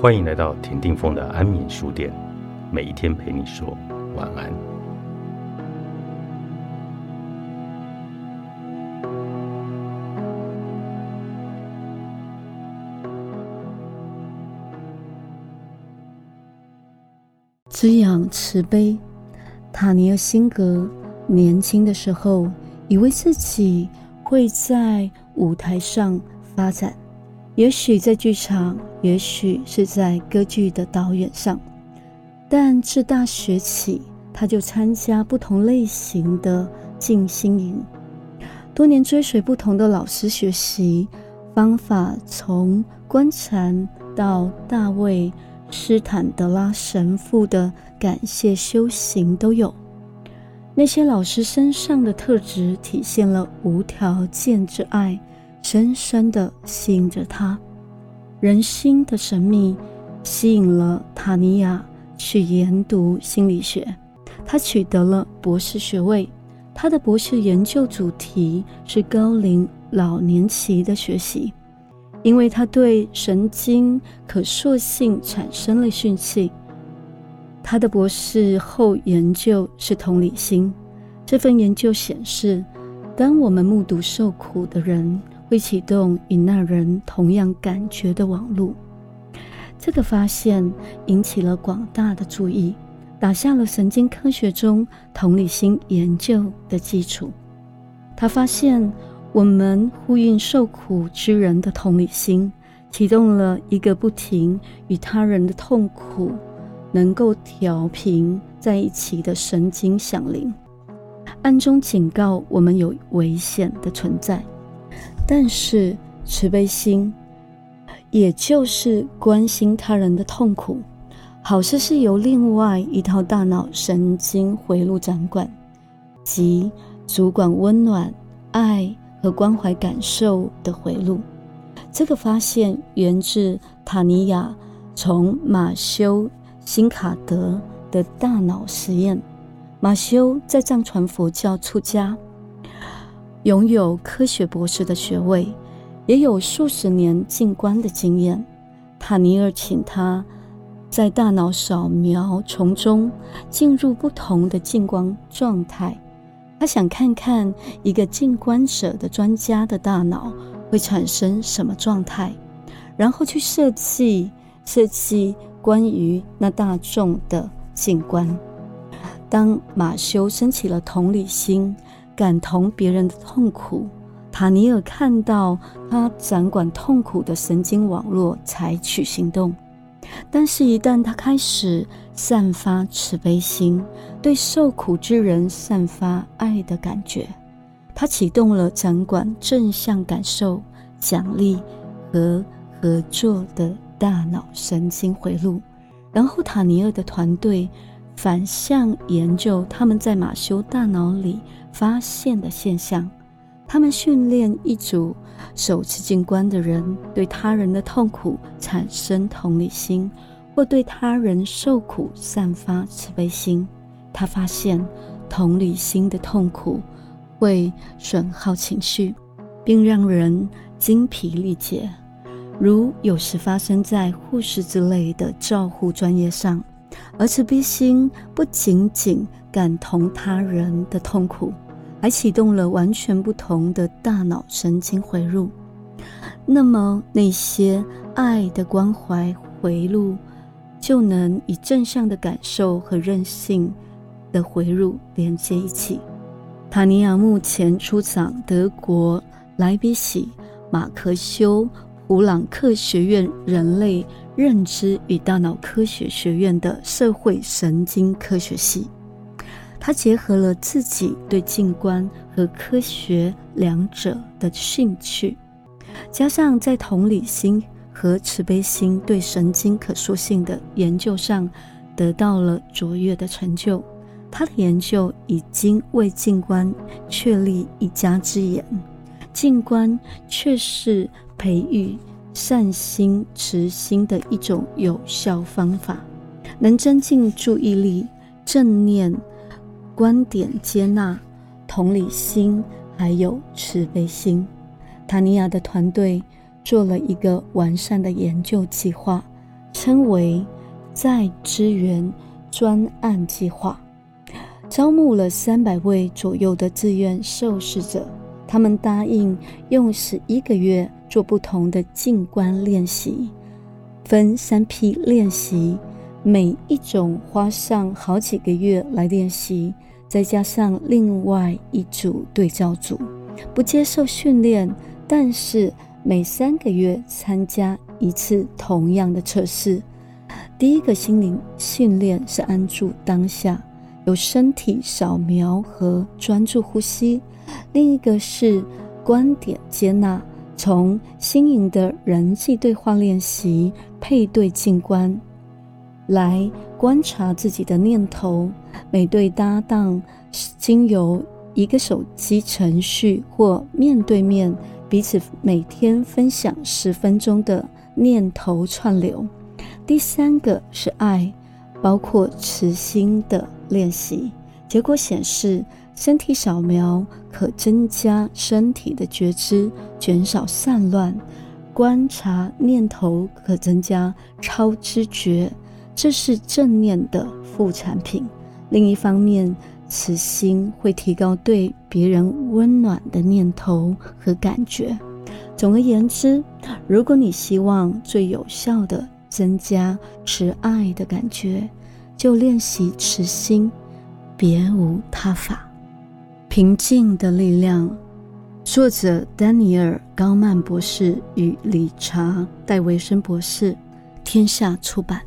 欢迎来到田定峰的安眠书店，每一天陪你说晚安。滋养慈悲，塔尼尔辛格年轻的时候，以为自己会在舞台上发展。也许在剧场，也许是在歌剧的导演上，但自大学起，他就参加不同类型的静心营，多年追随不同的老师学习方法，从观禅到大卫斯坦德拉神父的感谢修行都有。那些老师身上的特质，体现了无条件之爱。深深的吸引着他，人心的神秘吸引了塔尼亚去研读心理学。他取得了博士学位，他的博士研究主题是高龄老年期的学习，因为他对神经可塑性产生了兴趣。他的博士后研究是同理心。这份研究显示，当我们目睹受苦的人。会启动与那人同样感觉的网络。这个发现引起了广大的注意，打下了神经科学中同理心研究的基础。他发现，我们呼应受苦之人的同理心，启动了一个不停与他人的痛苦能够调频在一起的神经响铃，暗中警告我们有危险的存在。但是慈悲心，也就是关心他人的痛苦，好似是由另外一套大脑神经回路掌管，即主管温暖、爱和关怀感受的回路。这个发现源自塔尼亚从马修辛卡德的大脑实验。马修在藏传佛教出家。拥有科学博士的学位，也有数十年静观的经验。塔尼尔请他在大脑扫描从中进入不同的静观状态。他想看看一个静观者的专家的大脑会产生什么状态，然后去设计设计关于那大众的静观。当马修升起了同理心。感同别人的痛苦，塔尼尔看到他掌管痛苦的神经网络，采取行动。但是，一旦他开始散发慈悲心，对受苦之人散发爱的感觉，他启动了掌管正向感受、奖励和合作的大脑神经回路。然后，塔尼尔的团队反向研究他们在马修大脑里。发现的现象，他们训练一组首次进关的人对他人的痛苦产生同理心，或对他人受苦散发慈悲心。他发现同理心的痛苦会损耗情绪，并让人精疲力竭，如有时发生在护士之类的照护专业上。而慈悲心不仅仅感同他人的痛苦，还启动了完全不同的大脑神经回路。那么，那些爱的关怀回路就能以正向的感受和韧性的回路连接一起。塔尼亚目前出场德国莱比锡马克修普朗克学院人类。认知与大脑科学学院的社会神经科学系，他结合了自己对静观和科学两者的兴趣，加上在同理心和慈悲心对神经可塑性的研究上得到了卓越的成就。他的研究已经为静观确立一家之言。静观却是培育。善心、慈心的一种有效方法，能增进注意力、正念、观点接纳、同理心，还有慈悲心。塔尼亚的团队做了一个完善的研究计划，称为再支援专案计划，招募了三百位左右的志愿受试者。他们答应用十一个月做不同的静观练习，分三批练习，每一种花上好几个月来练习，再加上另外一组对照组，不接受训练，但是每三个月参加一次同样的测试。第一个心灵训练是安住当下，有身体扫描和专注呼吸。另一个是观点接纳，从新颖的人际对话练习配对静观，来观察自己的念头。每对搭档经由一个手机程序或面对面彼此每天分享十分钟的念头串流。第三个是爱，包括慈心的练习。结果显示。身体扫描可增加身体的觉知，减少散乱；观察念头可增加超知觉，这是正念的副产品。另一方面，慈心会提高对别人温暖的念头和感觉。总而言之，如果你希望最有效的增加慈爱的感觉，就练习持心，别无他法。平静的力量，作者丹尼尔·高曼博士与理查·戴维森博士，天下出版。